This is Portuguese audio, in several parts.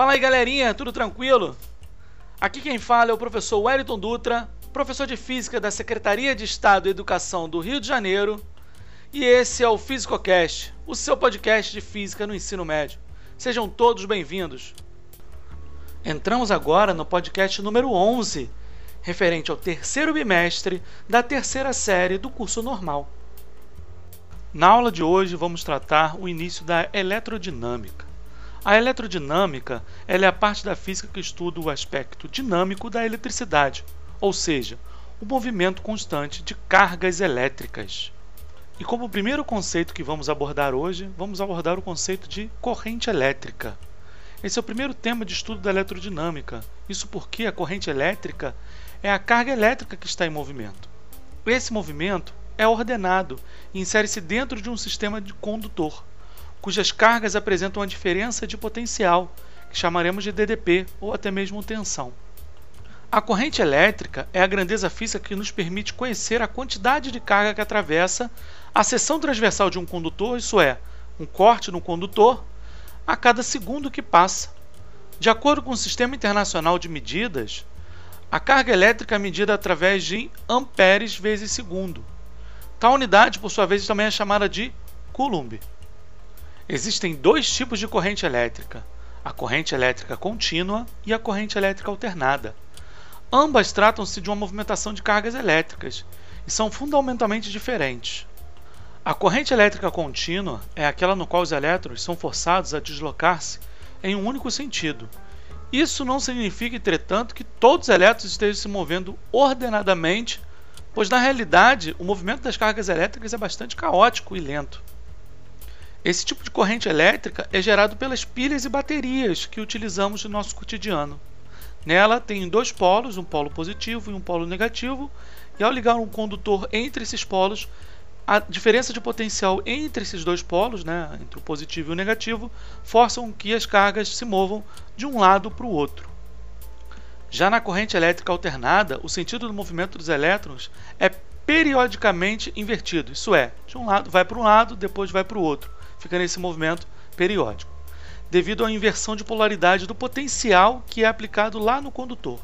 Fala aí galerinha, tudo tranquilo? Aqui quem fala é o professor Wellington Dutra, professor de Física da Secretaria de Estado e Educação do Rio de Janeiro, e esse é o PhysicoCast, o seu podcast de Física no ensino médio. Sejam todos bem-vindos. Entramos agora no podcast número 11, referente ao terceiro bimestre da terceira série do curso normal. Na aula de hoje vamos tratar o início da eletrodinâmica. A eletrodinâmica é a parte da física que estuda o aspecto dinâmico da eletricidade, ou seja, o movimento constante de cargas elétricas. E como primeiro conceito que vamos abordar hoje, vamos abordar o conceito de corrente elétrica. Esse é o primeiro tema de estudo da eletrodinâmica. Isso porque a corrente elétrica é a carga elétrica que está em movimento. Esse movimento é ordenado e insere-se dentro de um sistema de condutor, cujas cargas apresentam uma diferença de potencial, que chamaremos de DDP ou até mesmo tensão. A corrente elétrica é a grandeza física que nos permite conhecer a quantidade de carga que atravessa a seção transversal de um condutor, isso é, um corte no condutor, a cada segundo que passa. De acordo com o Sistema Internacional de Medidas, a carga elétrica é medida através de amperes vezes segundo. Tal unidade, por sua vez, também é chamada de Coulomb. Existem dois tipos de corrente elétrica: a corrente elétrica contínua e a corrente elétrica alternada. Ambas tratam-se de uma movimentação de cargas elétricas e são fundamentalmente diferentes. A corrente elétrica contínua é aquela no qual os elétrons são forçados a deslocar-se em um único sentido. Isso não significa, entretanto, que todos os elétrons estejam se movendo ordenadamente pois na realidade o movimento das cargas elétricas é bastante caótico e lento. Esse tipo de corrente elétrica é gerado pelas pilhas e baterias que utilizamos no nosso cotidiano. Nela tem dois polos, um polo positivo e um polo negativo, e ao ligar um condutor entre esses polos, a diferença de potencial entre esses dois polos, né, entre o positivo e o negativo, forçam que as cargas se movam de um lado para o outro. Já na corrente elétrica alternada, o sentido do movimento dos elétrons é periodicamente invertido, isso é, de um lado vai para um lado, depois vai para o outro, fica nesse movimento periódico, devido à inversão de polaridade do potencial que é aplicado lá no condutor.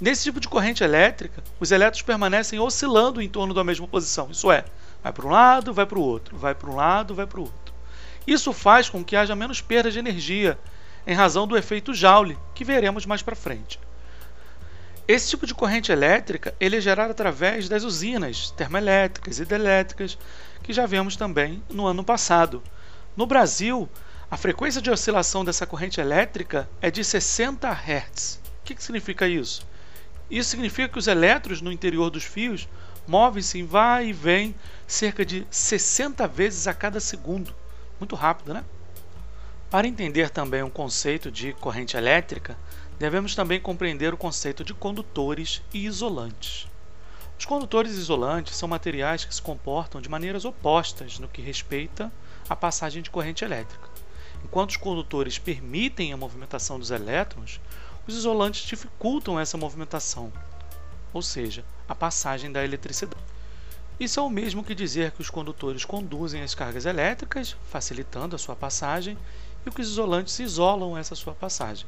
Nesse tipo de corrente elétrica, os elétrons permanecem oscilando em torno da mesma posição, isso é, vai para um lado, vai para o outro, vai para um lado, vai para o outro. Isso faz com que haja menos perda de energia, em razão do efeito Joule, que veremos mais para frente. Esse tipo de corrente elétrica ele é gerado através das usinas termoelétricas e hidrelétricas que já vimos também no ano passado. No Brasil, a frequência de oscilação dessa corrente elétrica é de 60 Hz. O que, que significa isso? Isso significa que os elétrons no interior dos fios movem-se em vai e vem cerca de 60 vezes a cada segundo. Muito rápido, né? Para entender também o conceito de corrente elétrica, devemos também compreender o conceito de condutores e isolantes. Os condutores isolantes são materiais que se comportam de maneiras opostas no que respeita à passagem de corrente elétrica. Enquanto os condutores permitem a movimentação dos elétrons, os isolantes dificultam essa movimentação, ou seja, a passagem da eletricidade. Isso é o mesmo que dizer que os condutores conduzem as cargas elétricas, facilitando a sua passagem, e que os isolantes isolam essa sua passagem.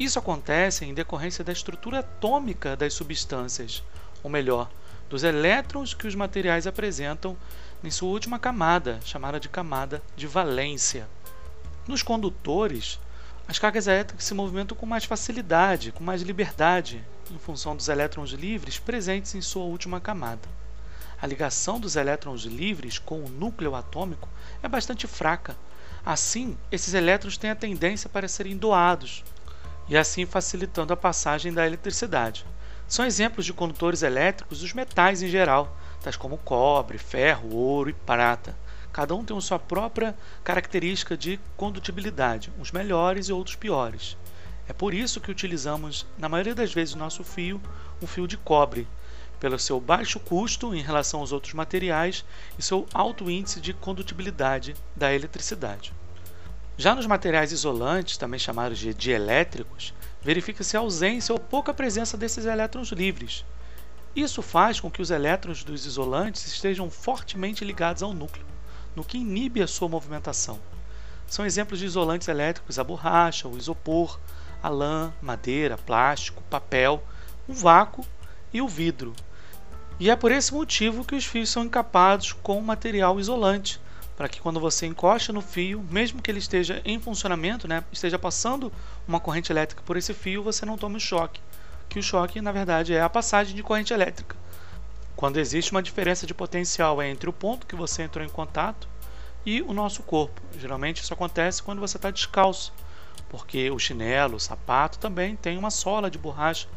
Isso acontece em decorrência da estrutura atômica das substâncias, ou melhor, dos elétrons que os materiais apresentam em sua última camada, chamada de camada de valência. Nos condutores, as cargas elétricas se movimentam com mais facilidade, com mais liberdade, em função dos elétrons livres presentes em sua última camada. A ligação dos elétrons livres com o núcleo atômico é bastante fraca. Assim, esses elétrons têm a tendência para serem doados, e assim facilitando a passagem da eletricidade. São exemplos de condutores elétricos os metais em geral, tais como cobre, ferro, ouro e prata. Cada um tem sua própria característica de condutibilidade, uns melhores e outros piores. É por isso que utilizamos, na maioria das vezes, o nosso fio, um fio de cobre, pelo seu baixo custo em relação aos outros materiais e seu alto índice de condutibilidade da eletricidade. Já nos materiais isolantes, também chamados de dielétricos, verifica-se a ausência ou pouca presença desses elétrons livres. Isso faz com que os elétrons dos isolantes estejam fortemente ligados ao núcleo, no que inibe a sua movimentação. são exemplos de isolantes elétricos a borracha, o isopor, a lã, madeira, plástico, papel, o vácuo e o vidro. E é por esse motivo que os fios são encapados com material isolante, para que quando você encosta no fio, mesmo que ele esteja em funcionamento, né, esteja passando uma corrente elétrica por esse fio, você não tome choque. Que o choque, na verdade, é a passagem de corrente elétrica. Quando existe uma diferença de potencial entre o ponto que você entrou em contato e o nosso corpo. Geralmente isso acontece quando você está descalço, porque o chinelo, o sapato também tem uma sola de borracha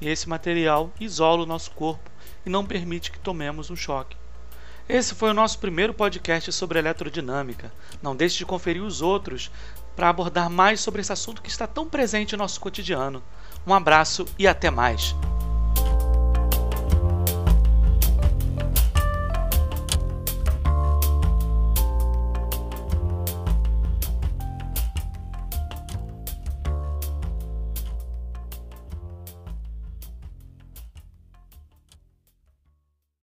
e esse material isola o nosso corpo e não permite que tomemos um choque. Esse foi o nosso primeiro podcast sobre eletrodinâmica. Não deixe de conferir os outros para abordar mais sobre esse assunto que está tão presente em nosso cotidiano. Um abraço e até mais!